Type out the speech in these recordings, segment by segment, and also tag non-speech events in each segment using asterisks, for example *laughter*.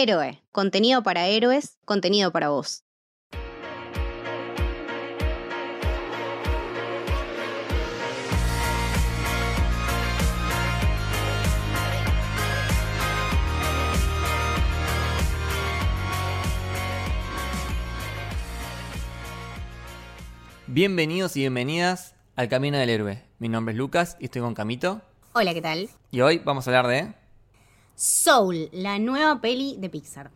Héroe, contenido para héroes, contenido para vos. Bienvenidos y bienvenidas al Camino del Héroe. Mi nombre es Lucas y estoy con Camito. Hola, ¿qué tal? Y hoy vamos a hablar de... Soul, la nueva peli de Pixar.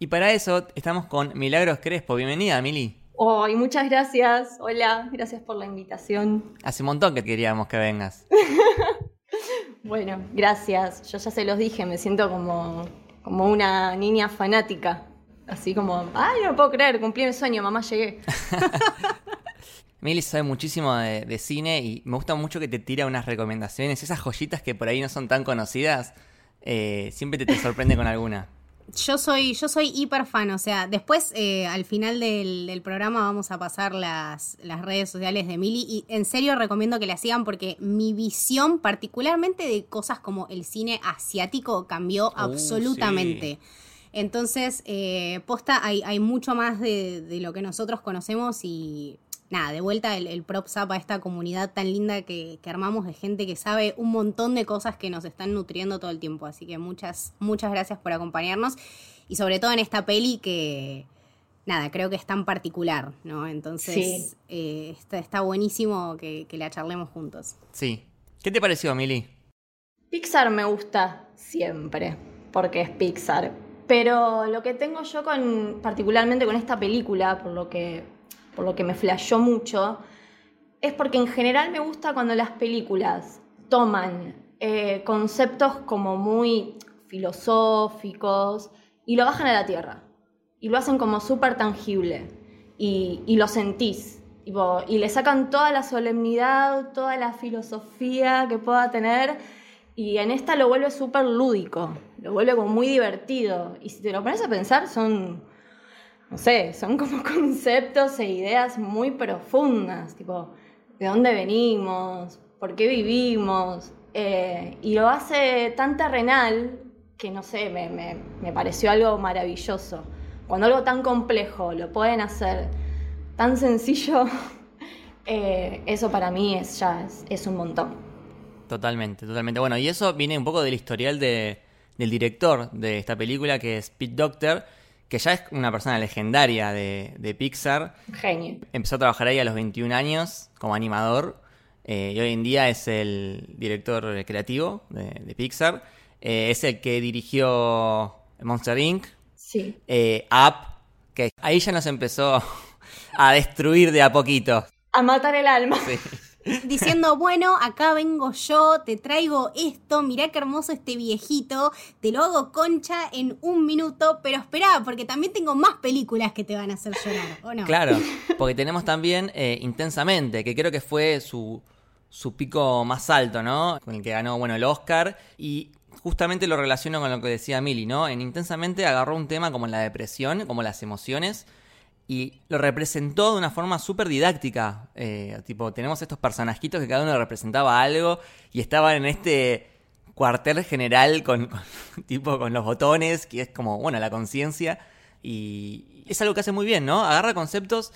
Y para eso estamos con Milagros Crespo. Bienvenida, Mili. Hoy, muchas gracias. Hola, gracias por la invitación. Hace un montón que queríamos que vengas. *laughs* bueno, gracias. Yo ya se los dije, me siento como, como una niña fanática. Así como, ay, no puedo creer, cumplí mi sueño, mamá, llegué. *laughs* Mili sabe muchísimo de, cine y me gusta mucho que te tira unas recomendaciones, esas joyitas que por ahí no son tan conocidas, eh, siempre te, sorprende con alguna. Yo soy, yo soy hiper fan, o sea, después eh, al final del, programa vamos a pasar las, las redes sociales de Mili y en serio recomiendo que la sigan porque mi visión particularmente de cosas como el cine asiático cambió uh, absolutamente. Entonces, eh, posta, hay, hay mucho más de, de lo que nosotros conocemos y nada, de vuelta el, el props up a esta comunidad tan linda que, armamos de gente que sabe un montón de cosas que nos están nutriendo todo el tiempo. Así que muchas, muchas gracias por acompañarnos. Y sobre todo en esta peli que, nada, creo que es tan particular, ¿no? Entonces eh, está, buenísimo que, que, la charlemos juntos. Sí. ¿Qué te pareció, Mili? Pixar me gusta siempre, porque es Pixar. Pero lo que tengo yo con, particularmente con esta película, por lo que por lo que me flashó mucho, es porque en general me gusta cuando las películas toman eh, conceptos como muy filosóficos y lo bajan a la tierra. Y lo hacen como súper tangible. Y, lo sentís. y le sacan toda la solemnidad, toda la filosofía que pueda tener. Y en esta lo vuelve súper lúdico. Lo vuelve como muy divertido. Y si te lo pones a pensar, son no sé, son como *laughs* conceptos e ideas muy profundas, tipo, ¿de dónde venimos? ¿Por qué vivimos? Eh, y lo hace tan terrenal que, no sé, me, pareció algo maravilloso. Cuando algo tan complejo lo pueden hacer tan sencillo, *laughs* eh, eso para mí es ya es, un montón. Totalmente, totalmente. Bueno, y eso viene un poco del historial de, del director de esta película, que es Pete Doctor, que ya es una persona legendaria de, Pixar. Genio. Empezó a trabajar ahí a los 21 años como animador eh, y hoy en día es el director creativo de, Pixar. Eh, es el que dirigió Monster Inc. Sí. Eh, Up, que ahí ya nos empezó *laughs* a destruir de a poquito. A matar el alma. Sí diciendo, bueno, acá vengo yo, te traigo esto, mirá qué hermoso este viejito, te lo hago concha en un minuto, pero espera, porque también tengo más películas que te van a hacer llorar, ¿o no? Claro, *laughs* porque tenemos también eh, Intensamente, que creo que fue su, su pico más alto, ¿no? Con el que ganó, bueno, el Oscar, y justamente lo relaciono con lo que decía Mili, ¿no? En Intensamente agarró un tema como la depresión, como las emociones, y lo representó de una forma súper didáctica. Eh, tipo, tenemos estos personajitos que cada uno representaba algo y estaban en este cuartel general con, *laughs* tipo, con los botones, que es como, bueno, la conciencia. Y es algo que hace muy bien, ¿no? Agarra conceptos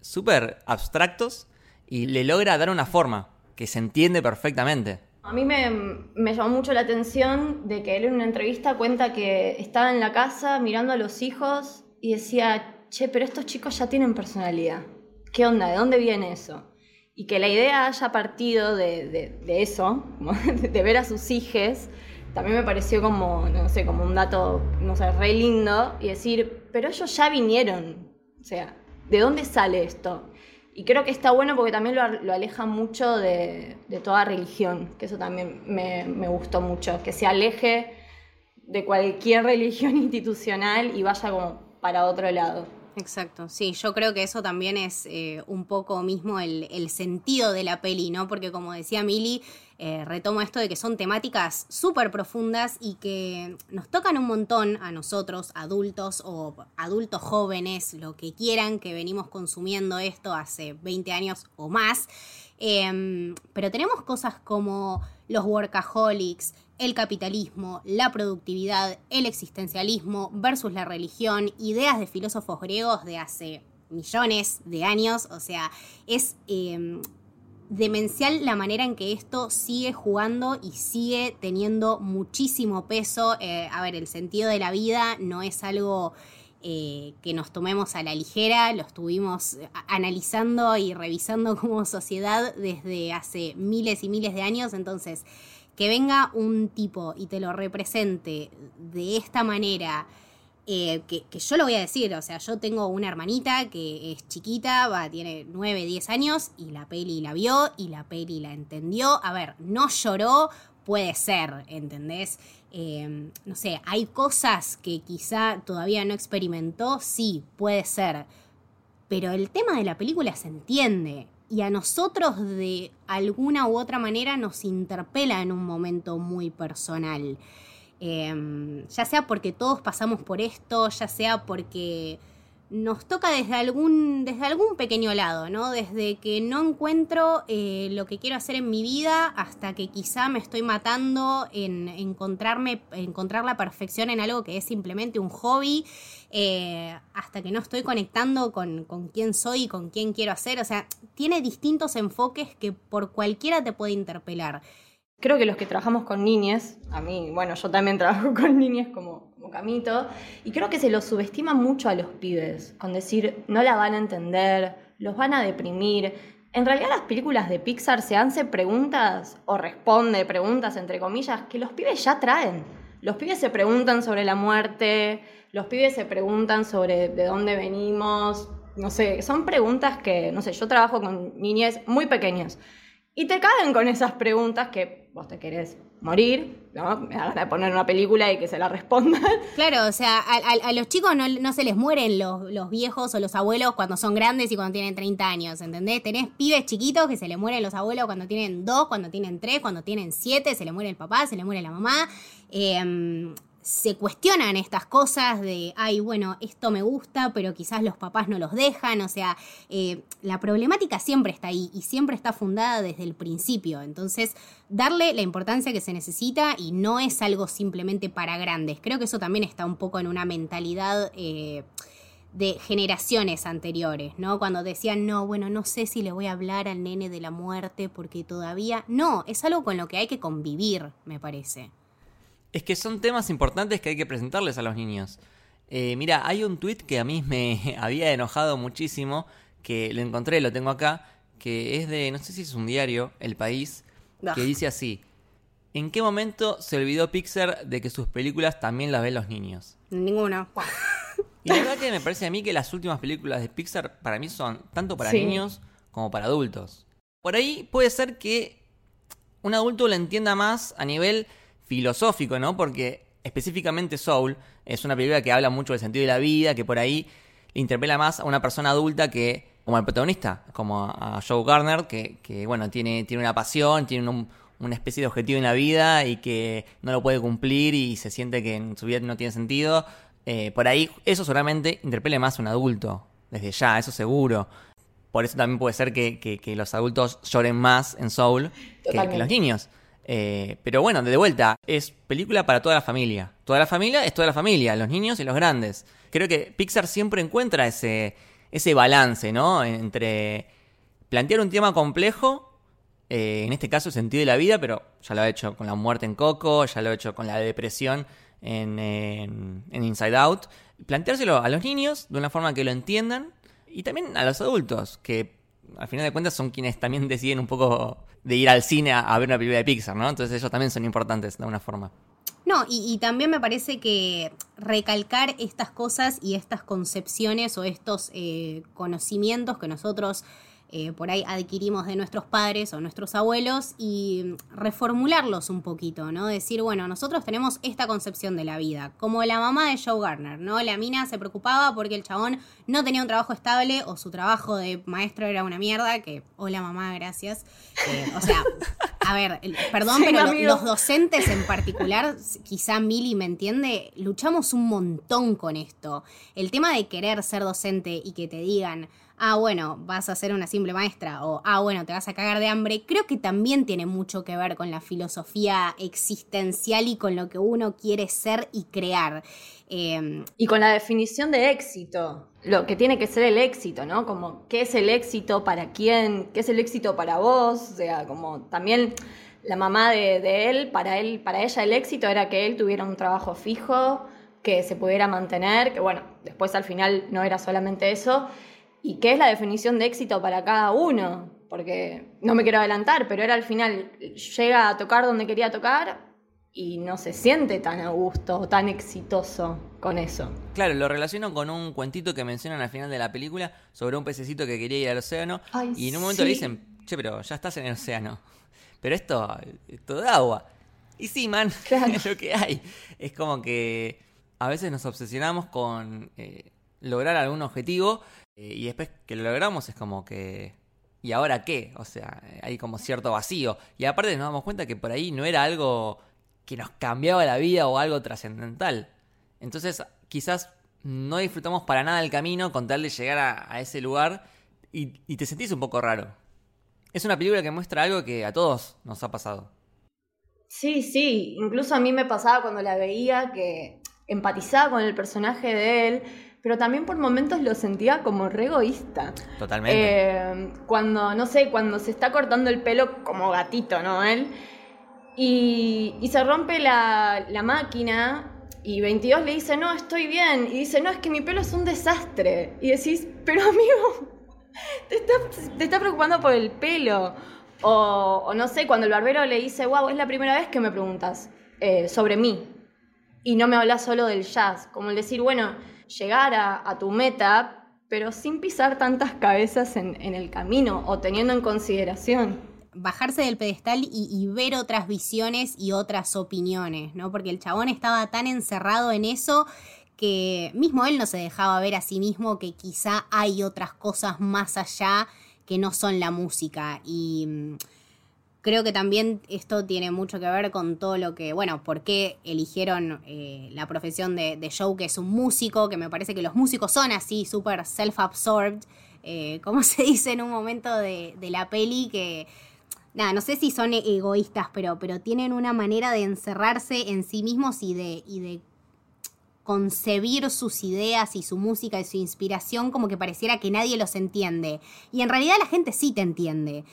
súper abstractos y le logra dar una forma que se entiende perfectamente. A mí me, me, llamó mucho la atención de que él en una entrevista cuenta que estaba en la casa mirando a los hijos y decía, che, pero estos chicos ya tienen personalidad. ¿Qué onda? ¿De dónde viene eso? Y que la idea haya partido de, eso, *laughs* de ver a sus hijos, también me pareció como, no sé, como un dato, no sé, re lindo, y decir, pero ellos ya vinieron. O sea, ¿de dónde sale esto? Y creo que está bueno porque también lo, aleja mucho de, toda religión, que eso también me, me, gustó mucho, que se aleje de cualquier *laughs* religión institucional y vaya como para otro lado. Exacto, sí, yo creo que eso también es eh, un poco mismo el, sentido de la peli, ¿no? Porque como decía Mili, eh, retomo esto de que son temáticas súper profundas y que nos tocan un montón a nosotros, adultos o adultos jóvenes, lo que quieran, que venimos consumiendo esto hace 20 años o más. Em, pero tenemos cosas como los workaholics, el capitalismo, la productividad, el existencialismo versus la religión, ideas de filósofos griegos de hace millones de años, o sea, es em, demencial la manera en que esto sigue jugando y sigue teniendo muchísimo peso. Eh, a ver, el sentido de la vida no es algo eh, que nos tomemos a la ligera, lo estuvimos eh, analizando y revisando como sociedad desde hace miles y miles de años, entonces que venga un tipo y te lo represente de esta manera, eh, que, yo lo voy a decir, o sea, yo tengo una hermanita que es chiquita, va, tiene 9, 10 años y la peli la vio y la peli la entendió. A ver, no lloró, puede ser, ¿entendés? Em, no sé, hay cosas que quizá todavía no experimentó, sí, puede ser. Pero el tema de la película se entiende y a nosotros de alguna u otra manera nos interpela en un momento muy personal. Em, ya sea porque todos pasamos por esto, ya sea porque nos toca desde algún, desde algún pequeño lado, ¿no? Desde que no encuentro eh, lo que quiero hacer en mi vida hasta que quizá me estoy matando en encontrarme, encontrar la perfección en algo que es simplemente un hobby, eh, hasta que no estoy conectando con, con quién soy y con quién quiero hacer. O sea, tiene distintos enfoques que por cualquiera te puede interpelar. Creo que los que trabajamos con niñes, a mí, bueno, yo también trabajo *laughs* con niñes como, como Camito, y creo que se los subestima mucho a los pibes, con decir, no la van a entender, los van a deprimir. En realidad las películas de Pixar se hacen preguntas o responde preguntas, entre comillas, que los pibes ya traen. Los pibes se preguntan sobre la muerte, los pibes se preguntan sobre de dónde venimos, no sé, son preguntas que, no sé, yo trabajo con niñes muy pequeñas y te caen con esas preguntas que vos te querés morir, ¿no? Me van a poner una película y que se la respondan. Claro, o sea, a, los chicos no, se les mueren los, los, viejos o los abuelos cuando son grandes y cuando tienen 30 años, ¿entendés? Tenés pibes chiquitos que se les mueren los abuelos cuando tienen 2, cuando tienen 3, cuando tienen 7, se le muere el papá, se le muere la mamá. Eh, se cuestionan estas cosas de, ay, bueno, esto me gusta, pero quizás los papás no los dejan, o sea, eh, la problemática siempre está ahí y siempre está fundada desde el principio, entonces darle la importancia que se necesita y no es algo simplemente para grandes, creo que eso también está un poco en una mentalidad... Eh, de generaciones anteriores, ¿no? Cuando decían, no, bueno, no sé si le voy a hablar al nene de la muerte porque todavía... No, es algo con lo que hay que convivir, me parece. Es que son temas importantes que hay que presentarles a los niños. Eh, mira, hay un tweet que a mí me *laughs* había enojado muchísimo, que lo encontré, lo tengo acá, que es de, no sé si es un diario, El País, que dice así, ¿en qué momento se olvidó Pixar de que sus películas también las ven los niños? Ninguna. *laughs* Y la verdad que me parece a mí que las últimas películas de Pixar para mí son tanto para niños como para adultos. Por ahí puede ser que un adulto lo entienda más a nivel filosófico, ¿no? Porque específicamente Soul es una película que habla mucho del sentido de la vida, que por ahí interpela más a una persona adulta que como al protagonista, como a Joe Garner, que, que bueno, tiene, tiene una pasión, tiene una especie de objetivo en la vida y que no lo puede cumplir y se siente que en su vida no tiene sentido. Eh, por ahí eso solamente interpele más a un adulto, desde ya, eso seguro. Por eso también puede ser que, los adultos lloren más en Soul que los niños. Eh, pero bueno, de vuelta, es película para toda la familia. Toda la familia es toda la familia, los niños y los grandes. Creo que Pixar siempre encuentra ese, ese balance, ¿no? Entre plantear un tema complejo, eh, en este caso el sentido de la vida, pero ya lo ha hecho con la muerte en Coco, ya lo ha hecho con la depresión en, en Inside Out. Planteárselo a los niños de una forma que lo entiendan y también a los adultos, que al final de cuentas son quienes también deciden un poco de ir al cine a, ver una película de Pixar, ¿no? Entonces ellos también son importantes de alguna forma. No, y, también me parece que recalcar estas cosas y estas concepciones o estos eh, conocimientos que nosotros eh, por ahí adquirimos de nuestros padres o nuestros abuelos y reformularlos un poquito, ¿no? Decir, bueno, nosotros tenemos esta concepción de la vida, como la mamá de Joe Garner, ¿no? La mina se preocupaba porque el chabón no tenía un trabajo estable o su trabajo de maestro era una mierda, que, hola mamá, gracias. Eh, o sea, a ver, perdón, pero los docentes en particular, quizá Mili me entiende, luchamos un montón con esto. El tema de querer ser docente y que te digan, ah, bueno, vas a ser una simple maestra o, ah, bueno, te vas a cagar de hambre, creo que también tiene mucho que ver con la filosofía existencial y con lo que uno quiere ser y crear. Em, y con la definición de éxito, lo que tiene que ser el éxito, ¿no? Como, ¿qué es el éxito para quién? ¿Qué es el éxito para vos? O sea, como también la mamá de, de él, para él, para ella el éxito era que él tuviera un trabajo fijo, que se pudiera mantener, que bueno, después al final no era solamente eso y qué es la definición de éxito para cada uno, porque no me quiero adelantar, pero era al final, llega a tocar donde quería tocar y no se siente tan a gusto o tan exitoso con eso. Claro, lo relaciono con un cuentito que mencionan al final de la película sobre un pececito que quería ir al océano y en un momento le dicen, che, pero ya estás en el océano, pero esto, esto da agua. Y sí, man, *laughs* es lo que hay. Es como que a veces nos obsesionamos con eh, lograr algún objetivo y después que lo logramos es como que... ¿Y ahora qué? O sea, hay como cierto vacío. Y aparte nos damos cuenta que por ahí no era algo que nos cambiaba la vida o algo trascendental. Entonces quizás no disfrutamos para nada el camino con tal de llegar a, ese lugar y, y te sentís un poco raro. Es una película que muestra algo que a todos nos ha pasado. Sí, sí, incluso a mí me pasaba cuando la veía que empatizaba con el personaje de él, pero también por momentos lo sentía como re egoísta. Totalmente. Eh, cuando, no sé, cuando se está cortando el pelo como gatito, ¿no? Él. Y, se rompe la, máquina y 22 le dice, no, estoy bien. Y dice, no, es que mi pelo es un desastre. Y decís, pero amigo, te está, preocupando por el pelo. O, no sé, cuando el barbero le dice, wow, es la primera vez que me preguntas eh, sobre mí. Y no me hablas solo del jazz. Como el decir, bueno, llegar a, tu meta, pero sin pisar tantas cabezas en, el camino o teniendo en consideración bajarse del pedestal y, ver otras visiones y otras opiniones, ¿no? Porque el chabón estaba tan encerrado en eso que mismo él no se dejaba ver a sí mismo que quizá hay otras cosas más allá que no son la música. Y mm, Creo que también esto tiene mucho que ver con todo lo que, bueno, por qué eligieron eh, la profesión de, Joe, que es un músico, que me parece que los músicos son así, súper self-absorbed, eh, como *laughs* se dice en un momento de, la peli, que, nada, no sé si son egoístas, pero, pero tienen una manera de encerrarse en sí mismos y de, y de concebir sus ideas y su música y su inspiración como que pareciera que nadie los entiende. Y en realidad la gente sí te entiende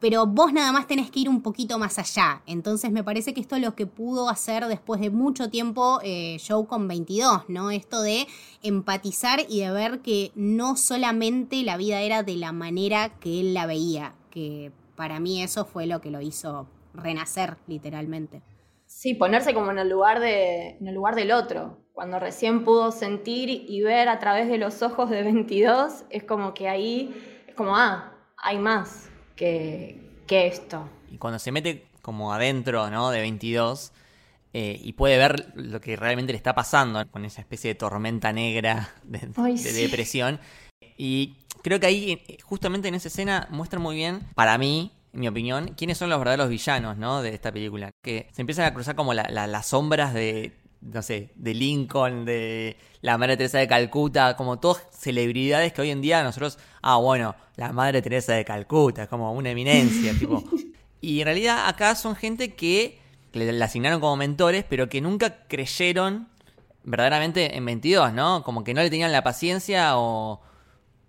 pero vos nada más tenés que ir un poquito más allá. Entonces me parece que esto es lo que pudo hacer después de mucho tiempo eh, con 22, ¿no? Esto de empatizar y de ver que no solamente la vida era de la manera que él la veía, que para mí eso fue lo que lo hizo renacer literalmente. Sí, ponerse como en el lugar, de, en el lugar del otro. Cuando recién pudo sentir y ver a través de los ojos de 22, es como que ahí, es como, ah, hay más que, esto. Y cuando se mete como adentro, ¿no? De 22 eh, y puede ver lo que realmente le está pasando con esa especie de tormenta negra *laughs* de, depresión. Y creo que ahí, eh, justamente en esa escena, muestra muy bien, para mí, en mi opinión, quiénes son los verdaderos villanos, ¿no? De esta película. Que se empiezan a cruzar como las sombras de, no sé, de Lincoln, de la Madre Teresa de Calcuta, como todas celebridades que hoy en día nosotros, ah, bueno, la Madre Teresa de Calcuta, es como una eminencia, *laughs* tipo. Y en realidad acá son gente que le, la asignaron como mentores, pero que nunca creyeron verdaderamente en 22, ¿no? Como que no le tenían la paciencia o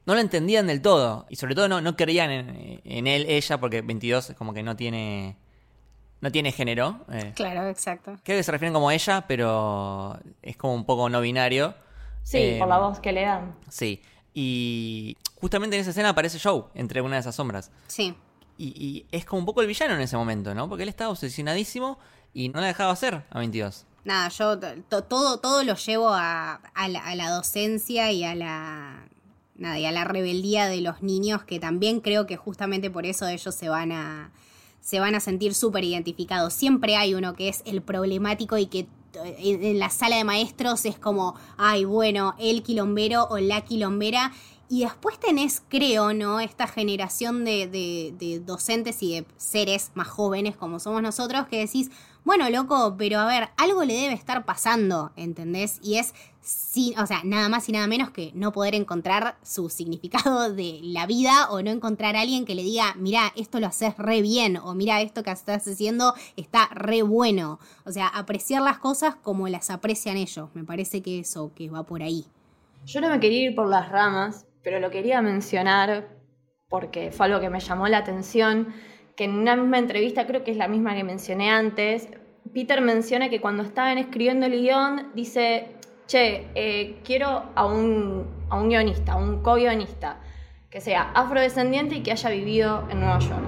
no lo entendían del todo. Y sobre todo no, no creían en, en él, ella, porque 22 como que no tiene no tiene género. Eh. Claro, exacto. Creo que se refieren como ella, pero es como un poco no binario. Sí, por la eh, voz que le dan. Sí. Y justamente en esa escena aparece Joe entre una de esas sombras. Sí. Y, es como un poco el villano en ese momento, ¿no? Porque él estaba obsesionadísimo y no la dejaba hacer a 22. Nada, yo todo, todo lo llevo a, la, a la docencia y a la nada, y a la rebeldía de los niños, que también creo que justamente por eso ellos se van a, se van a sentir súper identificados. Siempre hay uno que es el problemático y que en la sala de maestros es como, ay, bueno, el quilombero o la quilombera. Y después tenés, creo, ¿no? Esta generación de, de, de, docentes y de seres más jóvenes como somos nosotros que decís, bueno, loco, pero a ver, algo le debe estar pasando, ¿entendés? Y es, sí, o sea, nada más y nada menos que no poder encontrar su significado *laughs* de la vida o no encontrar a alguien que le diga, mira, esto lo haces re bien o mira, esto que estás haciendo está re bueno. O sea, apreciar las cosas como las aprecian ellos. Me parece que eso, que va por ahí. Yo no me quería ir por las ramas, pero lo quería mencionar porque fue algo que me llamó la atención, que en una misma entrevista, creo que es la misma que mencioné antes, Peter menciona que cuando estaban escribiendo el guion, dice, che, eh, quiero a un, a un guionista, a un co-guionista, que sea afrodescendiente y que haya vivido en Nueva York.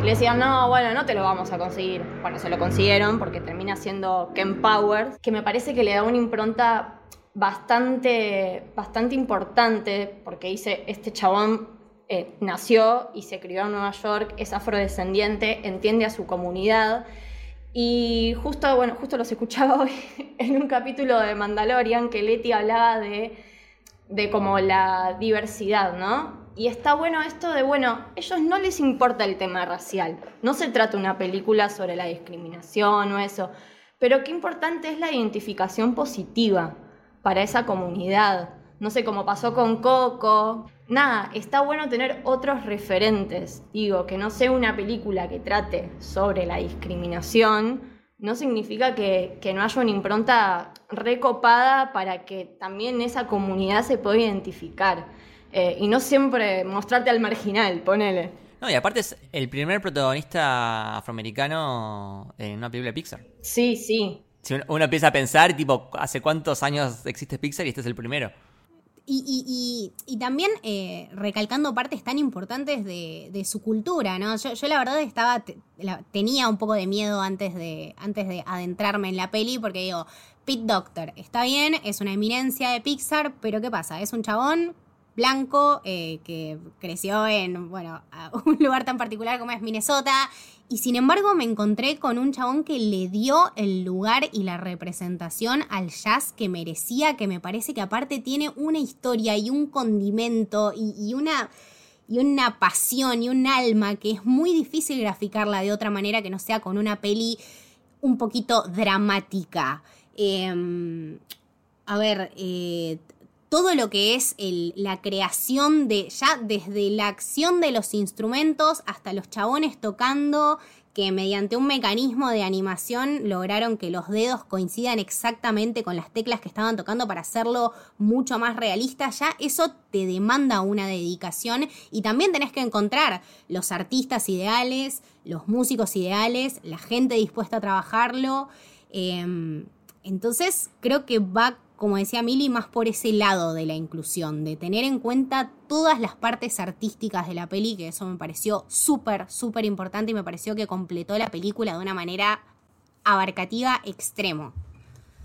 Y le decían, no, bueno, no te lo vamos a conseguir. Bueno, se lo consiguieron porque termina siendo Ken Powers, que me parece que le da una impronta bastante, bastante importante, porque dice, este chabón eh, nació y se crió en Nueva York, es afrodescendiente, entiende a su comunidad. Y justo, bueno, justo los escuchaba *laughs* hoy en un capítulo de Mandalorian que Leti hablaba de, de como la diversidad, ¿no? Y está bueno esto de, bueno, ellos no les importa el tema racial. No se trata una película sobre la discriminación o eso. Pero qué importante es la identificación positiva para esa comunidad. No sé, cómo pasó con Coco. Nada, está bueno tener otros referentes. Digo, que no sea una película que trate sobre la discriminación, no significa que, no haya una impronta recopada para que también esa comunidad se pueda identificar. Eh, y no siempre mostrarte al marginal, ponele. No, y aparte es el primer protagonista afroamericano en una película de Pixar. Sí, sí. Si uno empieza a pensar, tipo, ¿hace cuántos años existe Pixar y este es el primero? Y, también eh, recalcando partes tan importantes de, su cultura, ¿no? Yo, la verdad estaba, tenía un poco de miedo antes de, antes de adentrarme en la peli, porque digo, Pete Doctor, está bien, es una eminencia de Pixar, pero ¿qué pasa? Es un chabón blanco eh, que creció en, bueno, *laughs* un lugar tan particular como es Minnesota. Y sin embargo me encontré con un chabón que le dio el lugar y la representación al jazz que merecía, que me parece que aparte tiene una historia y un condimento y, una y una pasión y un alma que es muy difícil graficarla de otra manera que no sea con una peli un poquito dramática. Em, a ver, eh, todo lo que es la creación de, ya desde la acción de los instrumentos hasta los chabones tocando, que mediante un mecanismo de animación lograron que los dedos coincidan exactamente con las teclas que estaban tocando para hacerlo mucho más realista, ya eso te demanda una dedicación y también tenés que encontrar los artistas ideales, los músicos ideales, la gente dispuesta a trabajarlo. Em, entonces creo que va como decía Mili, más por ese lado de la inclusión, de tener en cuenta todas las partes artísticas de la peli, que eso me pareció súper, súper importante y me pareció que completó la película de una manera abarcativa extremo.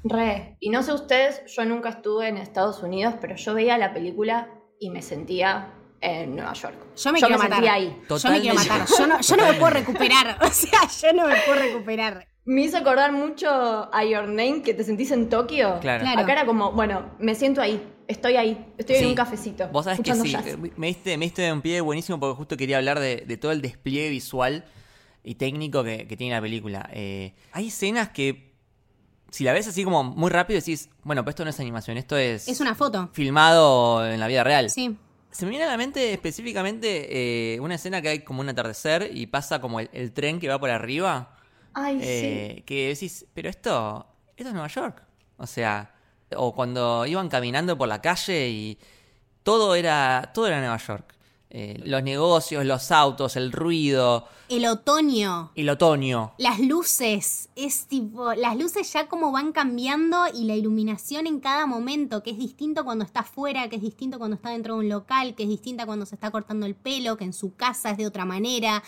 Re, y no sé ustedes, yo nunca estuve en Estados Unidos, pero yo veía la película y me sentía en Nueva York. Yo me quiero matar. ahí. Yo me quiero matar. Yo no, yo no me puedo recuperar. *laughs* O sea, yo no me puedo recuperar. Me hizo acordar mucho a Your Name, que te sentís en Tokio. Claro. Acá era como, bueno, me siento ahí, estoy ahí, estoy en un cafecito. Vos sabés que sí, me diste, me diste un pie buenísimo porque justo quería hablar de, todo el despliegue visual y técnico que, tiene la película. Eh, hay escenas que, si la ves así como muy rápido, decís, bueno, pues esto no es animación, esto es... Es una foto. Filmado en la vida real. Sí. Se me viene a la mente específicamente eh, una escena que hay como un atardecer y pasa como el tren que va por arriba Ay, eh, sí. Que decís, pero esto, esto es Nueva York. O sea, o cuando iban caminando por la calle y todo era, todo era Nueva York. Eh, los negocios, los autos, el ruido. El otoño. El otoño. Las luces. Es tipo. Las luces ya como van cambiando y la iluminación en cada momento, que es distinto cuando está afuera, que es distinto cuando está dentro de un local, que es distinta cuando se está cortando el pelo, que en su casa es de otra manera.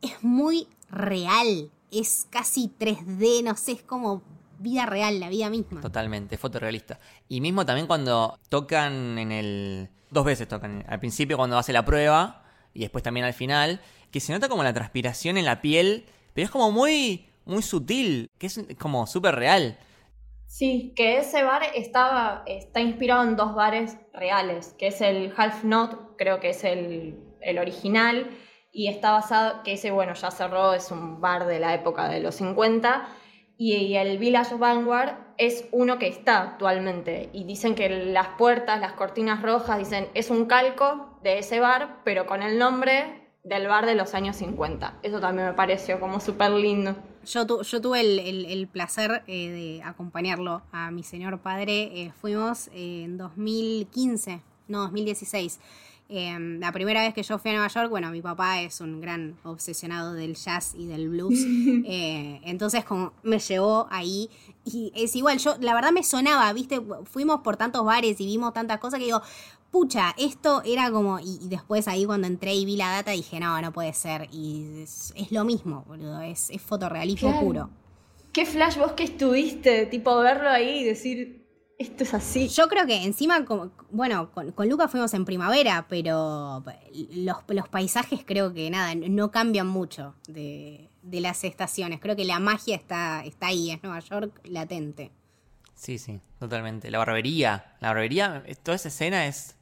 Es muy real es casi 3D, no sé, es como vida real, la vida misma. Totalmente, fotorrealista. Y mismo también cuando tocan en el... Dos veces tocan, al principio cuando hace la prueba y después también al final, que se nota como la transpiración en la piel, pero es como muy, muy sutil, que es como súper real. Sí, que ese bar estaba, está inspirado en dos bares reales, que es el Half Note, creo que es el, el original, y está basado, que ese, bueno, ya cerró, es un bar de la época de los 50, y el Village Vanguard es uno que está actualmente. Y dicen que las puertas, las cortinas rojas, dicen, es un calco de ese bar, pero con el nombre del bar de los años 50. Eso también me pareció como súper lindo. Yo, yo tuve el, placer eh, de acompañarlo a mi señor padre. Eh, fuimos en 2015, no, 2016. Em, la primera vez que yo fui a Nueva York, bueno, mi papá es un gran obsesionado del jazz y del blues, *laughs* eh, entonces como me llevó ahí y es igual, yo la verdad me sonaba, viste, fuimos por tantos bares y vimos tantas cosas que digo, pucha, esto era como, y, después ahí cuando entré y vi la data dije, no, no puede ser, y es, lo mismo, boludo, es, es fotorrealismo puro. ¿Qué flash vos que estuviste, tipo verlo ahí y decir, esto es así. Yo creo que encima, bueno, con, con Lucas fuimos en primavera, pero los, paisajes creo que nada, no cambian mucho de, las estaciones. Creo que la magia está, está ahí, es Nueva York latente. Sí, sí, totalmente. La barbería, la barbería, toda esa escena es...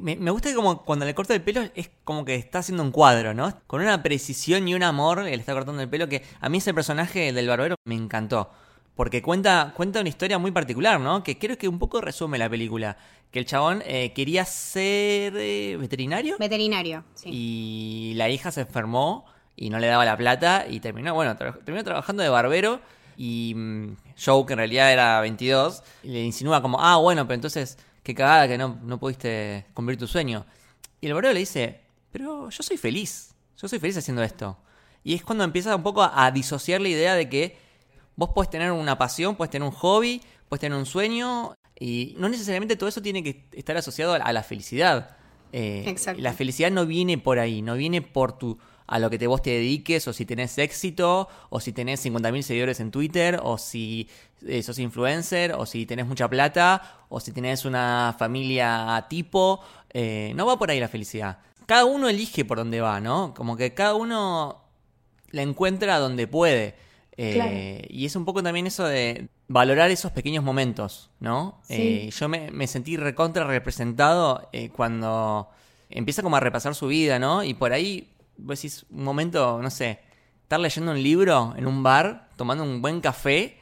Me, me gusta que como cuando le corta el pelo es como que está haciendo un cuadro, ¿no? Con una precisión y un amor, él está cortando el pelo que a mí ese personaje del barbero me encantó porque cuenta, cuenta una historia muy particular, ¿no? Que creo que un poco resume la película. Que el chabón eh, quería ser eh, veterinario. Veterinario, sí. Y la hija se enfermó y no le daba la plata y terminó, bueno, terminó trabajando de barbero y mm, Joe, que en realidad era 22, le insinúa como, ah, bueno, pero entonces, qué cagada que no, no pudiste cumplir tu sueño. Y el barbero le dice, pero yo soy feliz, yo soy feliz haciendo esto. Y es cuando empieza un poco a disociar la idea de que Vos podés tener una pasión, puedes tener un hobby, puedes tener un sueño y no necesariamente todo eso tiene que estar asociado a la felicidad. Eh, la felicidad no viene por ahí, no viene por tu a lo que te, vos te dediques, o si tenés éxito, o si tenés 50.000 seguidores en Twitter, o si eh, sos influencer, o si tenés mucha plata, o si tenés una familia tipo. Eh, no va por ahí la felicidad. Cada uno elige por dónde va, ¿no? Como que cada uno la encuentra donde puede. Eh, y es un poco también eso de valorar esos pequeños momentos, ¿no? Eh, yo me, sentí recontra representado eh, cuando empieza como a repasar su vida, ¿no? Y por ahí, vos decís, un momento, no sé, estar leyendo un libro en un bar, tomando un buen café,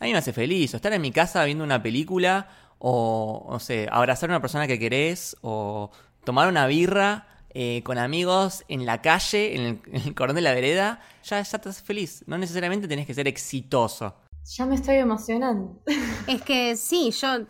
a mí me hace feliz. O estar en mi casa viendo una película, o, no sé, abrazar a una persona que querés, o tomar una birra eh, con amigos en la calle, en el, cordón de la vereda, ya, ya estás feliz. No necesariamente tenés que ser exitoso. Ya me estoy emocionando. Es que sí, yo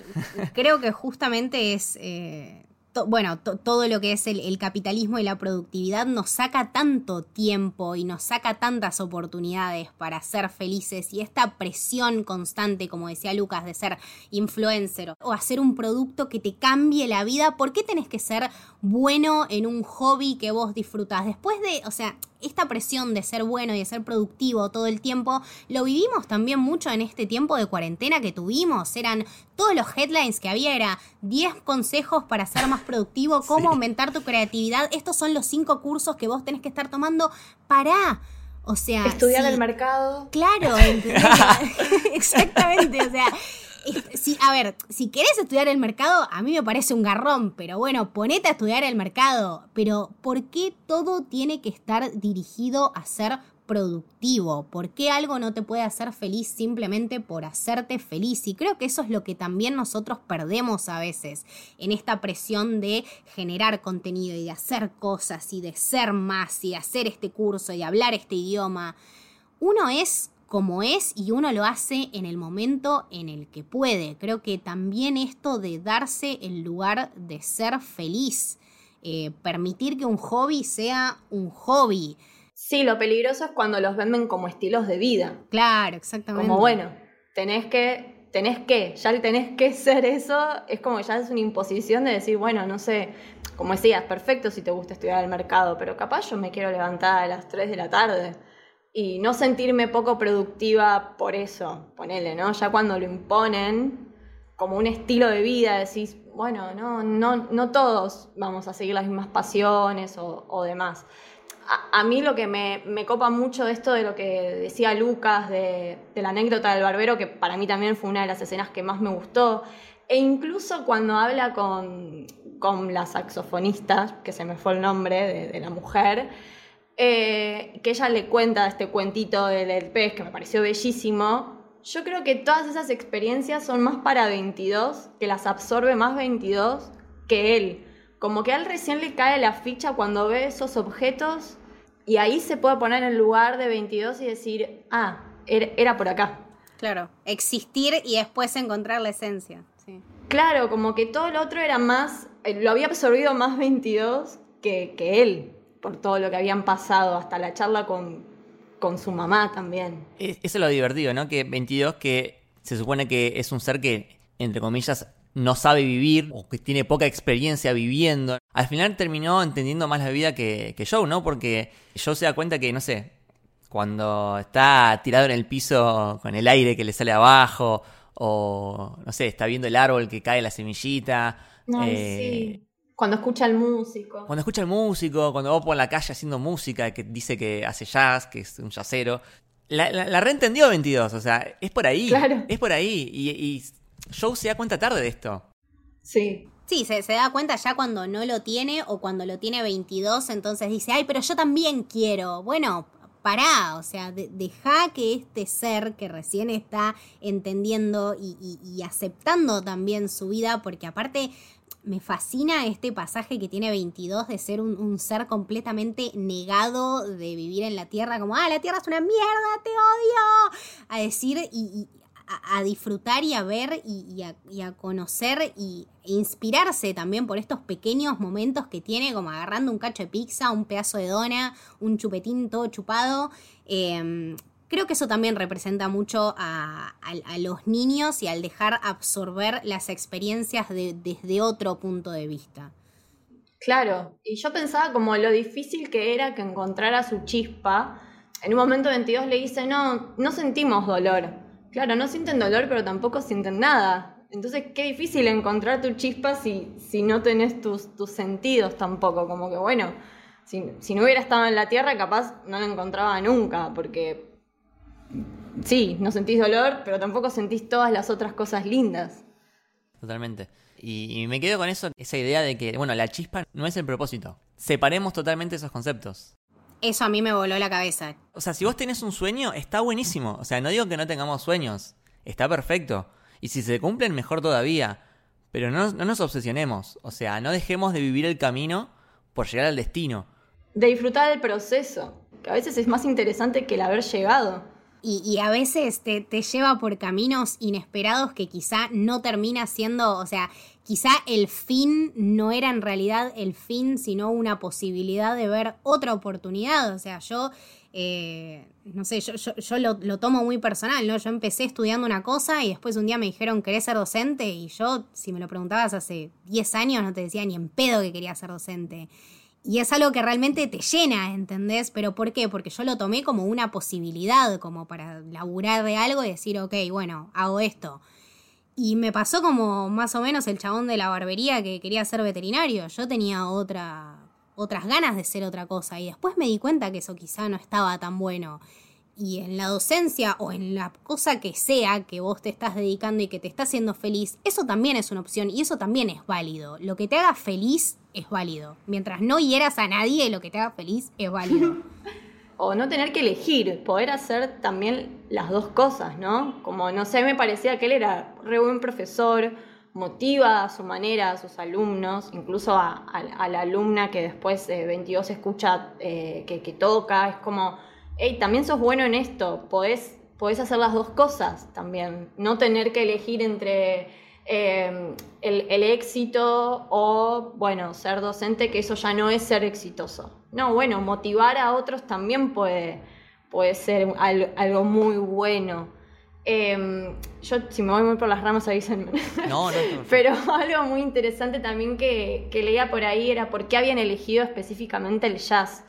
creo que justamente es eh, bueno, todo lo que es el, capitalismo y la productividad nos saca tanto tiempo y nos saca tantas oportunidades para ser felices y esta presión constante, como decía Lucas, de ser influencer o hacer un producto que te cambie la vida, ¿por qué tenés que ser bueno en un hobby que vos disfrutás? Después de, o sea, esta presión de ser bueno y de ser productivo todo el tiempo, lo vivimos también mucho en este tiempo de cuarentena que tuvimos. Eran todos los headlines que había, era 10 consejos para ser más productivo, *laughs* cómo aumentar tu creatividad. Estos son los 5 cursos que vos tenés que estar tomando. para O sea. Estudiar el mercado. Claro, *laughs* *laughs* exactamente. O sea, si, a ver, si querés estudiar el mercado, a mí me parece un garrón, pero bueno, ponete a estudiar el mercado. Pero, ¿por qué todo tiene que estar dirigido a ser productivo? ¿Por qué algo no te puede hacer feliz simplemente por hacerte feliz? Y creo que eso es lo que también nosotros perdemos a veces en esta presión de generar contenido y de hacer cosas y de ser más y de hacer este curso y hablar este idioma. Uno es como es y uno lo hace en el momento en el que puede. Creo que también esto de darse el lugar de ser feliz, eh, permitir que un hobby sea un hobby. Sí, lo peligroso es cuando los venden como estilos de vida. Claro, exactamente. Como bueno, tenés que, tenés que, ya tenés que ser eso, es como ya es una imposición de decir, bueno, no sé, como decías, perfecto si te gusta estudiar el mercado, pero capaz yo me quiero levantar a las 3 de la tarde y no sentirme poco productiva por eso, ponele, ¿no? Ya cuando lo imponen como un estilo de vida, decís, bueno, no, no, no todos vamos a seguir las mismas pasiones o, demás. a, mí lo que me, copa mucho de esto de lo que decía Lucas, de, la anécdota del barbero, que para mí también fue una de las escenas que más me gustó, e incluso cuando habla con, con la saxofonista, que se me fue el nombre de, la mujer, eh, que ella le cuenta este cuentito del, pez, que me pareció bellísimo. Yo creo que todas esas experiencias son más para 22, que las absorbe más 22 que él. Como que a él recién le cae la ficha cuando ve esos objetos y ahí se puede poner en lugar de 22 y decir, ah, era, por acá. Claro, existir y después encontrar la esencia. Claro, como que todo lo otro era más, eh, lo había absorbido más 22 que, que él, por todo lo que habían pasado, hasta la charla con, con su mamá también. Eso es lo divertido, ¿no? Que 22, que se supone que es un ser que, entre comillas, no sabe vivir o que tiene poca experiencia viviendo. Al final terminó entendiendo más la vida que, que Joe, ¿no? Porque Joe se da cuenta que, no sé, cuando está tirado en el piso con el aire que le sale abajo, o no sé, está viendo el árbol que cae la semillita. eh, sí. Cuando escucha al músico. Cuando escucha al músico, cuando va por la calle haciendo música, que dice que hace jazz, que es un jazzero. La, la, reentendió 22, o sea, es por ahí. Claro. Es por ahí. y Joe se da cuenta tarde de esto. Sí. Sí, se, da cuenta ya cuando no lo tiene o cuando lo tiene 22, entonces dice, ay, pero yo también quiero. Bueno, pará, o sea, deja que este ser que recién está entendiendo y, aceptando también su vida, porque aparte me fascina este pasaje que tiene 22 de ser un, ser completamente negado de vivir en la Tierra, como, ah, la Tierra es una mierda, te odio, a decir, y, a, disfrutar y a ver y, a, conocer y inspirarse también por estos pequeños momentos que tiene, como agarrando un cacho de pizza, un pedazo de dona, un chupetín todo chupado. Em, creo que eso también representa mucho a, los niños y al dejar absorber las experiencias desde otro punto de vista. Claro, y yo pensaba como lo difícil que era que encontrara su chispa. En un momento 22 le dice, no, no sentimos dolor. Claro, no sienten dolor, pero tampoco sienten nada. Entonces, qué difícil encontrar tu chispa si, si no tenés tus, tus sentidos tampoco. Como que, bueno, si, si, no hubiera estado en la tierra, capaz no la encontraba nunca, porque sí, no sentís dolor, pero tampoco sentís todas las otras cosas lindas. Totalmente. Y, y me quedo con eso, esa idea de que, bueno, la chispa no es el propósito. Separemos totalmente esos conceptos. Eso a mí me voló la cabeza. O sea, si vos tenés un sueño, está buenísimo. O sea, no digo que no tengamos sueños. Está perfecto. Y si se cumplen, mejor todavía. Pero no, nos obsesionemos. O sea, no dejemos de vivir el camino por llegar al destino. De disfrutar del proceso. Que a veces es más interesante que el haber llegado. Y, a veces te, te, lleva por caminos inesperados que quizá no termina siendo, o sea, quizá el fin no era en realidad el fin, sino una posibilidad de ver otra oportunidad. O sea, yo, eh, no sé, yo, yo, lo, tomo muy personal, ¿no? Yo empecé estudiando una cosa y después un día me dijeron, ¿querés ser docente? Y yo, si me lo preguntabas hace 10 años, no te decía ni en pedo que quería ser docente. Y es algo que realmente te llena, ¿entendés? Pero ¿por qué? Porque yo lo tomé como una posibilidad, como para laburar de algo y decir, ok, bueno, hago esto. Y me pasó como más o menos el chabón de la barbería que quería ser veterinario. Yo tenía otra, otras ganas de ser otra cosa y después me di cuenta que eso quizá no estaba tan bueno. Y en la docencia o en la cosa que sea que vos te estás dedicando y que te está haciendo feliz, eso también es una opción y eso también es válido. Lo que te haga feliz es válido. Mientras no hieras a nadie, lo que te haga feliz es válido. *laughs* o no tener que elegir, poder hacer también las dos cosas, ¿no? Como, no sé, me parecía que él era re buen profesor, motiva a su manera a sus alumnos, incluso a, la alumna que después de 22 escucha eh, que, toca, es como, hey, también sos bueno en esto, podés, podés hacer las dos cosas también, no tener que elegir entre eh, el, el éxito o, bueno, ser docente, que eso ya no es ser exitoso. No, bueno, motivar a otros también puede, puede ser algo, muy bueno. Em, yo, si me voy muy por las ramas, avísenme. No, no, no. *laughs* Pero algo muy interesante también que, leía por ahí era por qué habían elegido específicamente el jazz.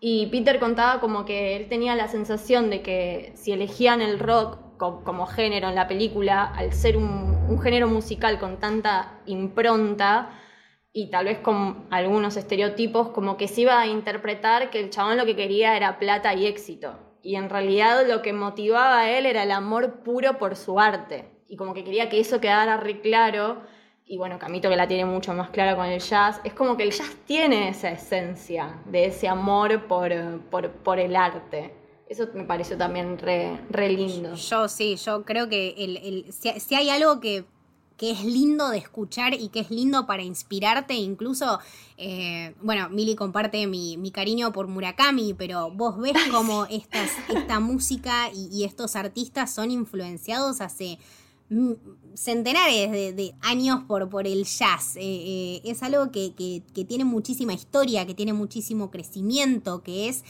Y Peter contaba como que él tenía la sensación de que si elegían el rock como, género en la película, al ser un, género musical con tanta impronta, y tal vez con algunos estereotipos, como que se iba a interpretar que el chabón lo que quería era plata y éxito. Y en realidad lo que motivaba a él era el amor puro por su arte. Y como que quería que eso quedara re claro. Y bueno, Camito que la tiene mucho más clara con el jazz. Es como que el jazz tiene esa esencia de ese amor por, por, el arte. Eso me pareció también re, lindo. Yo sí, yo creo que el, si hay algo que que es lindo de escuchar y que es lindo para inspirarte. Incluso, eh, bueno, Mili comparte mi, cariño por Murakami, pero vos ves *laughs* cómo estas, esta música y, estos artistas son influenciados hace centenares de, años por, por el jazz. Eh, eh, es algo que, que, tiene muchísima historia, que tiene muchísimo crecimiento, que es,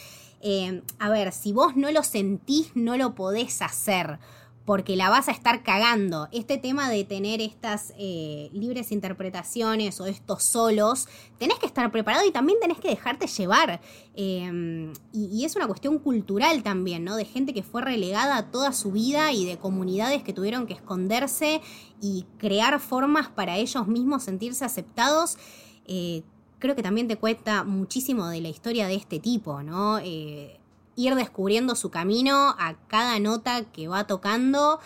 a ver, si vos no lo sentís, no lo podés hacer porque la vas a estar cagando. Este tema de tener estas eh, libres interpretaciones o estos solos, tenés que estar preparado y también tenés que dejarte llevar. Em, y, es una cuestión cultural también, ¿no? De gente que fue relegada toda su vida y de comunidades que tuvieron que esconderse y crear formas para ellos mismos sentirse aceptados. Eh, creo que también te cuenta muchísimo de la historia de este tipo, ¿no? Eh, ir descubriendo su camino a cada nota que va tocando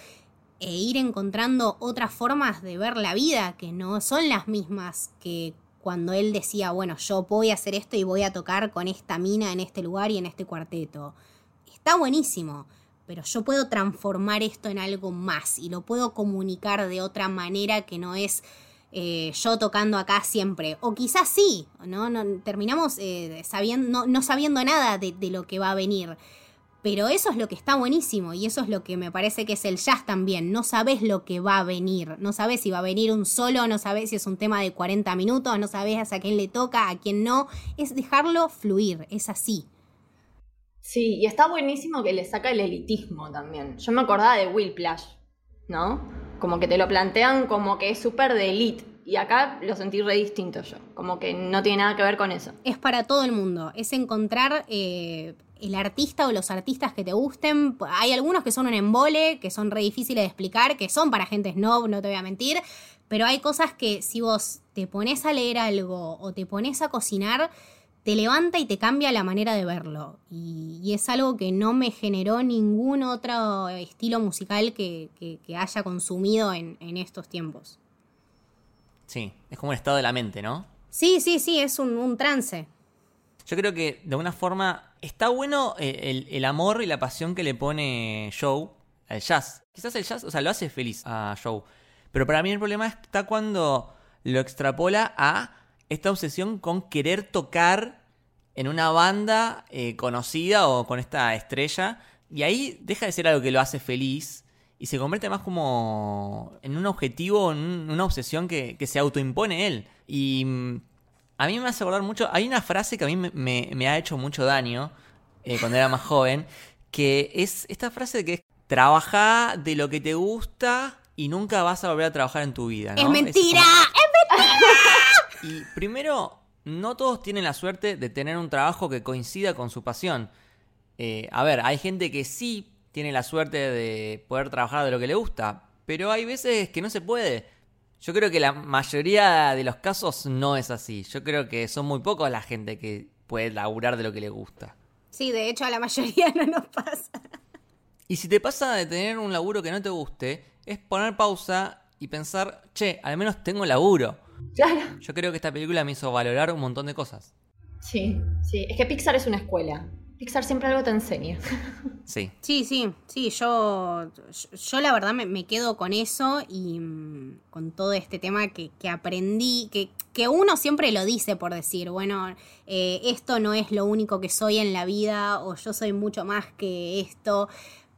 e ir encontrando otras formas de ver la vida que no son las mismas que cuando él decía, bueno, yo voy a hacer esto y voy a tocar con esta mina en este lugar y en este cuarteto. Está buenísimo, pero yo puedo transformar esto en algo más y lo puedo comunicar de otra manera que no es eh, yo tocando acá siempre. O quizás sí, ¿no? terminamos eh, sabiendo, no, sabiendo nada de, lo que va a venir. Pero eso es lo que está buenísimo y eso es lo que me parece que es el jazz también. No sabes lo que va a venir. No sabes si va a venir un solo, no sabes si es un tema de 40 minutos, no sabes a quién le toca, a quién no. Es dejarlo fluir, es así. Sí, y está buenísimo que le saca el elitismo también. Yo me acordaba de Will Plash, ¿no? Como que te lo plantean como que es súper de elite. Y acá lo sentí re distinto yo, como que no tiene nada que ver con eso. Es para todo el mundo, es encontrar eh, el artista o los artistas que te gusten. Hay algunos que son un embole, que son re difíciles de explicar, que son para gente snob, no te voy a mentir, pero hay cosas que si vos te pones a leer algo o te pones a cocinar, te levanta y te cambia la manera de verlo. Y, es algo que no me generó ningún otro estilo musical que, haya consumido en, estos tiempos. Sí, es como un estado de la mente, ¿no? Sí, sí, sí, es un, trance. Yo creo que de alguna forma está bueno eh, el, amor y la pasión que le pone Joe al jazz. Quizás el jazz, o sea, lo hace feliz a Joe. Pero para mí el problema está cuando lo extrapola a esta obsesión con querer tocar en una banda eh, conocida o con esta estrella. Y ahí deja de ser algo que lo hace feliz y se convierte más como en un objetivo, en una obsesión que, se autoimpone él. Y mm, a mí me hace acordar mucho, hay una frase que a mí me, ha hecho mucho daño eh, cuando era más joven, que es esta frase de que es, trabaja de lo que te gusta y nunca vas a volver a trabajar en tu vida. Es mentira, es mentira. Y primero, no todos tienen la suerte de tener un trabajo que coincida con su pasión. Eh, a ver, hay gente que sí tiene la suerte de poder trabajar de lo que le gusta, pero hay veces que no se puede. Yo creo que la mayoría de los casos no es así. Yo creo que son muy pocos la gente que puede laburar de lo que le gusta. Sí, de hecho a la mayoría *laughs* no nos pasa. Y si te pasa de tener un laburo que no te guste, es poner pausa y pensar, che, al menos tengo laburo. Claro. Yo creo que esta película me hizo valorar un montón de cosas. Sí, sí. Es que Pixar es una escuela. Pixar siempre algo te enseña. *laughs* Sí. Sí, sí, sí. Yo, yo la verdad me, quedo con eso y mm, con todo este tema que, aprendí, que, que, uno siempre lo dice por decir, bueno, eh, esto no es lo único que soy en la vida o yo soy mucho más que esto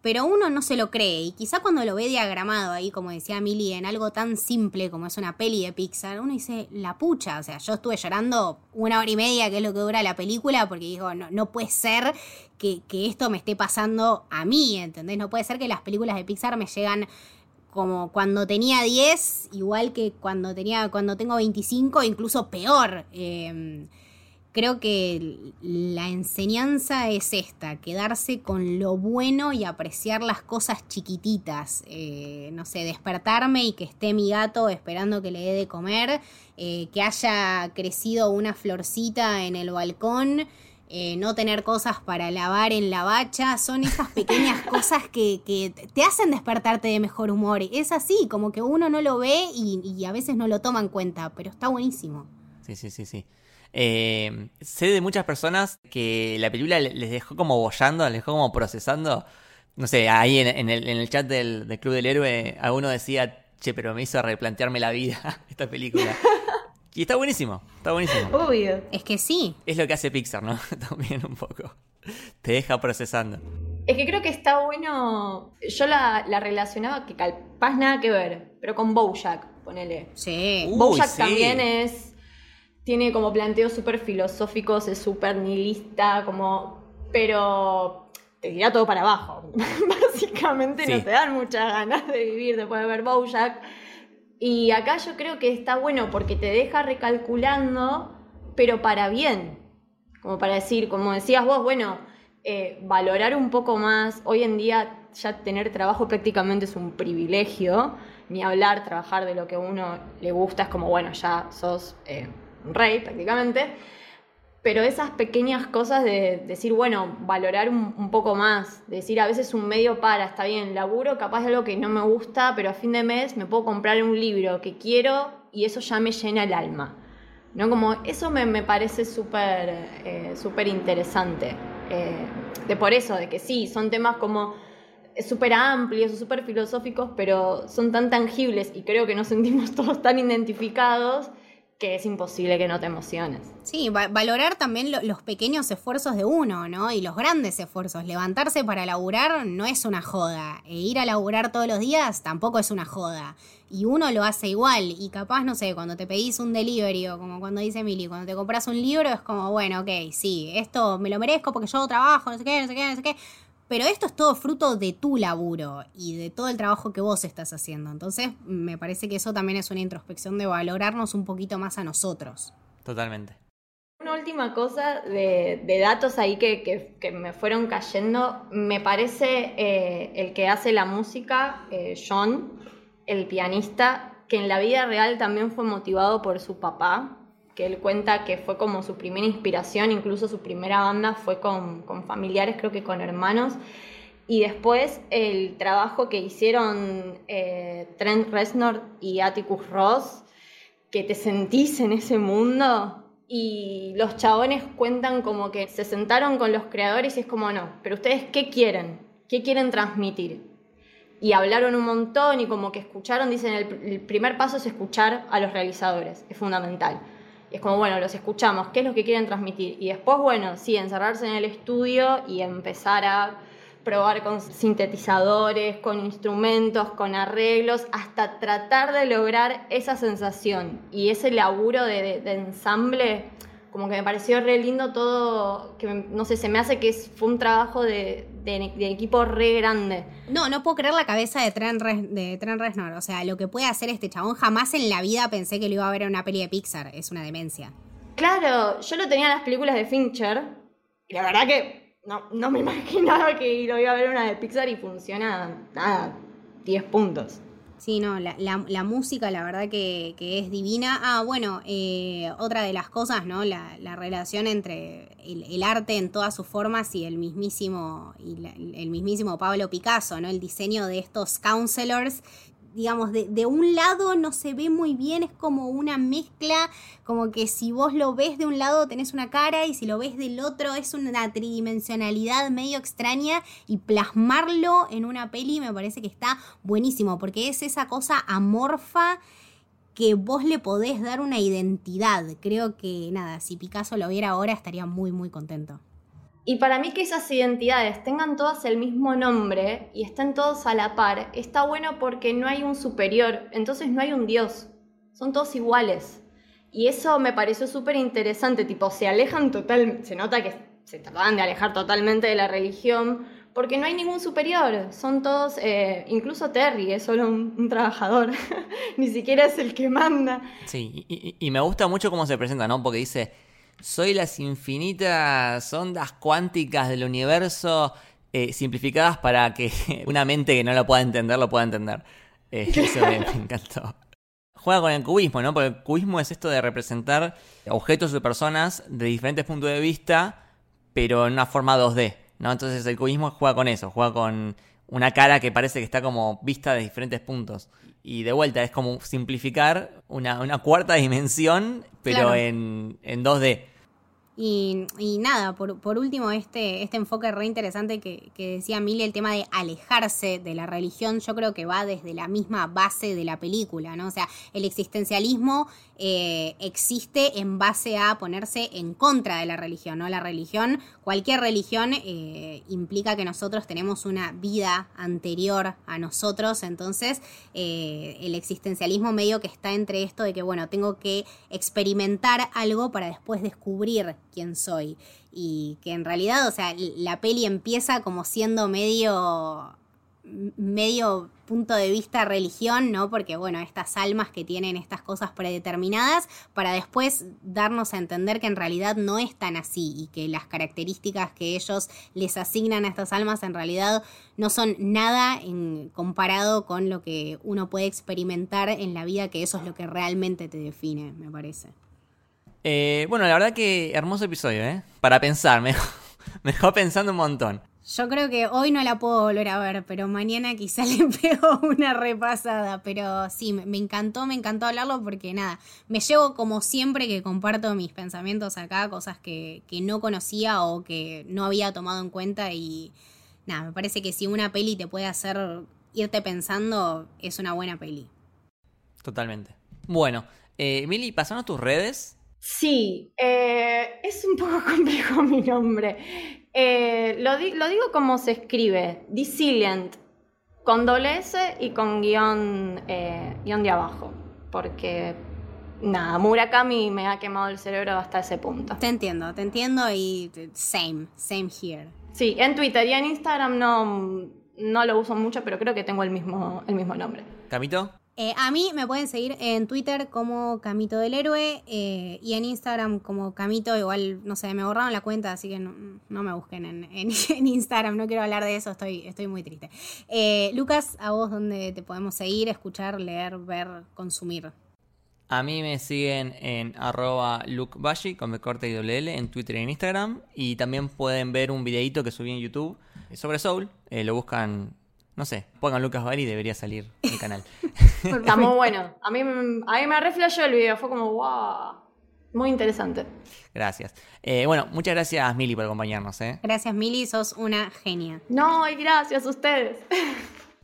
pero uno no se lo cree y quizá cuando lo ve diagramado ahí, como decía Milly, en algo tan simple como es una peli de Pixar, uno dice, la pucha, o sea, yo estuve llorando una hora y media, que es lo que dura la película, porque digo, no, no puede ser que, esto me esté pasando a mí, ¿entendés? No puede ser que las películas de Pixar me llegan como cuando tenía 10, igual que cuando tenía cuando tengo 25, incluso peor. Em, creo que la enseñanza es esta, quedarse con lo bueno y apreciar las cosas chiquititas. Eh, no sé, despertarme y que esté mi gato esperando que le dé de comer, eh, que haya crecido una florcita en el balcón. Eh, no tener cosas para lavar en la bacha, son esas pequeñas *laughs* cosas que, te hacen despertarte de mejor humor. Es así, como que uno no lo ve y, y a veces no lo toma en cuenta, pero está buenísimo. Sí, sí, sí, sí. Eh, sé de muchas personas que la película les dejó como bollando, les dejó como procesando. No sé, ahí en, el, chat del, Club del Héroe, alguno decía, che, pero me hizo replantearme la vida *laughs* esta película. Y está buenísimo, está buenísimo. Obvio. Es que sí. Es lo que hace Pixar, ¿no? *laughs* También un poco. Te deja procesando. Es que creo que está bueno. Yo la, relacionaba que capaz nada que ver, pero con Bojack, ponele. Sí. Bojack también es tiene como planteos súper filosóficos, es súper nihilista, como, pero te tira todo para abajo. *laughs* Básicamente no te dan muchas ganas de vivir después de ver Bojack. Y acá yo creo que está bueno porque te deja recalculando, pero para bien. Como para decir, como decías vos, bueno, eh, valorar un poco más. Hoy en día ya tener trabajo prácticamente es un privilegio. Ni hablar, trabajar de lo que a uno le gusta es como, bueno, ya sos... Eh, rey prácticamente, pero esas pequeñas cosas de decir, bueno, valorar un, poco más, decir a veces un medio para, está bien, laburo capaz de algo que no me gusta, pero a fin de mes me puedo comprar un libro que quiero y eso ya me llena el alma. ¿no? Como eso me, parece súper eh, interesante. Eh, de por eso, de que sí, son temas como súper amplios, súper filosóficos, pero son tan tangibles y creo que nos sentimos *laughs* todos tan identificados que es imposible que no te emociones. Sí, valorar también los pequeños esfuerzos de uno, ¿no? Y los grandes esfuerzos. Levantarse para laburar no es una joda. E ir a laburar todos los días tampoco es una joda. Y uno lo hace igual. Y capaz, no sé, cuando te pedís un delivery o como cuando dice Emily, cuando te compras un libro es como, bueno, ok, sí, esto me lo merezco porque yo trabajo, no sé qué, no sé qué, no sé qué. Pero esto es todo fruto de tu laburo y de todo el trabajo que vos estás haciendo. Entonces, me parece que eso también es una introspección de valorarnos un poquito más a nosotros. Totalmente. Una última cosa de, datos ahí que, me fueron cayendo. Me parece eh, el que hace la música, eh, John, el pianista, que en la vida real también fue motivado por su papá, que él cuenta que fue como su primera inspiración, incluso su primera banda fue con, familiares, creo que con hermanos. Y después el trabajo que hicieron eh, Trent Reznor y Atticus Ross, que te sentís en ese mundo. Y los chabones cuentan como que se sentaron con los creadores y es como, no, pero ustedes, ¿qué quieren? ¿Qué quieren transmitir? Y hablaron un montón y como que escucharon, dicen, el primer paso es escuchar a los realizadores, es fundamental es como, bueno, los escuchamos, ¿qué es lo que quieren transmitir? Y después, bueno, sí, encerrarse en el estudio y empezar a probar con sintetizadores, con instrumentos, con arreglos, hasta tratar de lograr esa sensación y ese laburo de, de ensamble como que me pareció re lindo todo, que no sé, se me hace que fue un trabajo de, equipo re grande. No, no puedo creer la cabeza de Trent, de Reznor, o sea, lo que puede hacer este chabón, jamás en la vida pensé que lo iba a ver en una peli de Pixar, es una demencia. Claro, yo lo tenía en las películas de Fincher, y la verdad que no, no me *laughs* imaginaba que lo iba a ver en una de Pixar y funciona, nada, 10 puntos. Sí, no, la, la, música la verdad que, es divina. Ah, bueno, eh, otra de las cosas, ¿no? La, relación entre el, arte en todas sus formas y el mismísimo, y el mismísimo Pablo Picasso, ¿no? El diseño de estos counselors digamos, de, de, un lado no se ve muy bien, es como una mezcla, como que si vos lo ves de un lado tenés una cara y si lo ves del otro es una tridimensionalidad medio extraña y plasmarlo en una peli me parece que está buenísimo, porque es esa cosa amorfa que vos le podés dar una identidad. Creo que nada, si Picasso lo viera ahora estaría muy muy contento. Y para mí que esas identidades tengan todas el mismo nombre y estén todos a la par, está bueno porque no hay un superior, entonces no hay un dios, son todos iguales. Y eso me pareció súper interesante, tipo, se alejan total, se nota que se trataban de alejar totalmente de la religión, porque no hay ningún superior, son todos, eh, incluso Terry es solo un, trabajador, *laughs* ni siquiera es el que manda. Sí, y, y, me gusta mucho cómo se presenta, ¿no? Porque dice, soy las infinitas ondas cuánticas del universo eh, simplificadas para que *laughs* una mente que no lo pueda entender lo pueda entender. Eh, *laughs* eso me, me encantó. Juega con el cubismo, ¿no? Porque el cubismo es esto de representar objetos o personas de diferentes puntos de vista, pero en una forma 2D, ¿no? Entonces el cubismo juega con eso, juega con una cara que parece que está como vista de diferentes puntos. Y de vuelta, es como simplificar una, una cuarta *laughs* dimensión, pero Claro. en, en 2D. Y, nada, por, por último, este, este enfoque re interesante que, que decía Mili, el tema de alejarse de la religión, yo creo que va desde la misma base de la película, ¿no? O sea, el existencialismo eh, existe en base a ponerse en contra de la religión, ¿no? La religión, cualquier religión, eh, implica que nosotros tenemos una vida anterior a nosotros, entonces eh, el existencialismo medio que está entre esto de que, bueno, tengo que experimentar algo para después descubrir quién soy. Y que en realidad, o sea, la peli empieza como siendo medio medio punto de vista religión, ¿no? Porque, bueno, estas almas que tienen estas cosas predeterminadas, para después darnos a entender que en realidad no es tan así y que las características que ellos les asignan a estas almas en realidad no son nada en, comparado con lo que uno puede experimentar en la vida, que eso es lo que realmente te define, me parece. Eh, bueno, la verdad que hermoso episodio, ¿eh? Para pensar, *laughs* me dejó, me dejó pensando un montón. Yo creo que hoy no la puedo volver a ver, pero mañana quizá *laughs* le pego una repasada. Pero sí, me, me encantó, me encantó hablarlo porque nada, me llevo como siempre que comparto mis pensamientos acá, cosas que, que no conocía o que no había tomado en cuenta y nada, me parece que si una peli te puede hacer irte pensando, es una buena peli. Totalmente. Bueno, eh, Mili, pasanos tus redes. Sí, eh, es un poco *laughs* complejo mi nombre. Eh, lo, di- lo digo como se escribe, Disilient, con doble S y con guion, eh, guion de abajo, porque nada, Murakami me ha quemado el cerebro hasta ese punto. Te entiendo, te entiendo y same, same here. Sí, en Twitter y en Instagram no, no lo uso mucho, pero creo que tengo el mismo, el mismo nombre. Camito. Eh, a mí me pueden seguir en Twitter como Camito del Héroe eh, y en Instagram como Camito. Igual, no sé, me borraron la cuenta, así que no, no me busquen en, en- *laughs* en Instagram. No quiero hablar de eso, estoy, estoy muy triste. Eh, Lucas, ¿a vos dónde te podemos seguir, escuchar, leer, ver, consumir? A mí me siguen en arroba lukebashi con B corte y doble L en Twitter y en Instagram. Y también pueden ver un videito que subí en YouTube sobre Soul. Lo buscan, no sé, pongan Lucas Bari y debería salir mi canal. *laughs* *laughs* Está muy bueno. A mí, a mí me reflejó el video, fue como, wow, muy interesante. Gracias. Eh, bueno, muchas gracias Mili por acompañarnos. ¿eh? Gracias, Mili, sos una genia. No, y gracias a ustedes.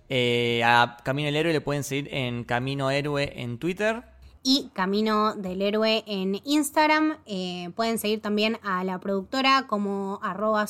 Eh, a Camino el Héroe le pueden seguir en Camino Héroe en Twitter. Y Camino del Héroe en Instagram. Eh, pueden seguir también a la productora como arroba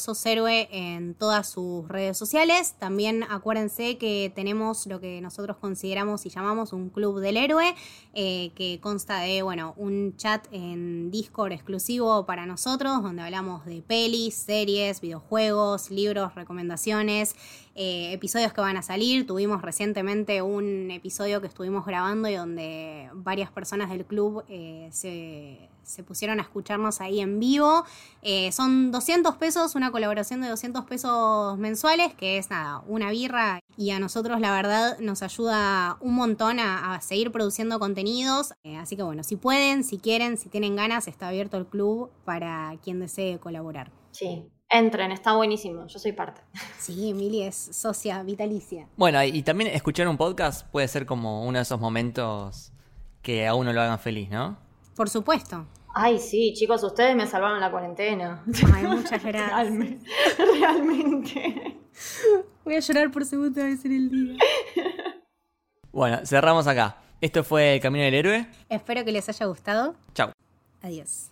en todas sus redes sociales. También acuérdense que tenemos lo que nosotros consideramos y llamamos un club del héroe, eh, que consta de bueno, un chat en Discord exclusivo para nosotros, donde hablamos de pelis, series, videojuegos, libros, recomendaciones. Eh, episodios que van a salir. Tuvimos recientemente un episodio que estuvimos grabando y donde varias personas del club eh, se, se pusieron a escucharnos ahí en vivo. Eh, son 200 pesos, una colaboración de 200 pesos mensuales, que es nada, una birra. Y a nosotros la verdad nos ayuda un montón a, a seguir produciendo contenidos. Eh, así que bueno, si pueden, si quieren, si tienen ganas, está abierto el club para quien desee colaborar. Sí, entren, está buenísimo, yo soy parte. *laughs* Sí, Emily es socia vitalicia. Bueno, y también escuchar un podcast puede ser como uno de esos momentos que a uno lo hagan feliz, ¿no? Por supuesto. Ay, sí, chicos, ustedes me salvaron la cuarentena. Ay, *laughs* muchas gracias. Realmente. *laughs* Realmente. Voy a llorar por segunda vez en el día. Bueno, cerramos acá. Esto fue El Camino del Héroe. Espero que les haya gustado. Chau. Adiós.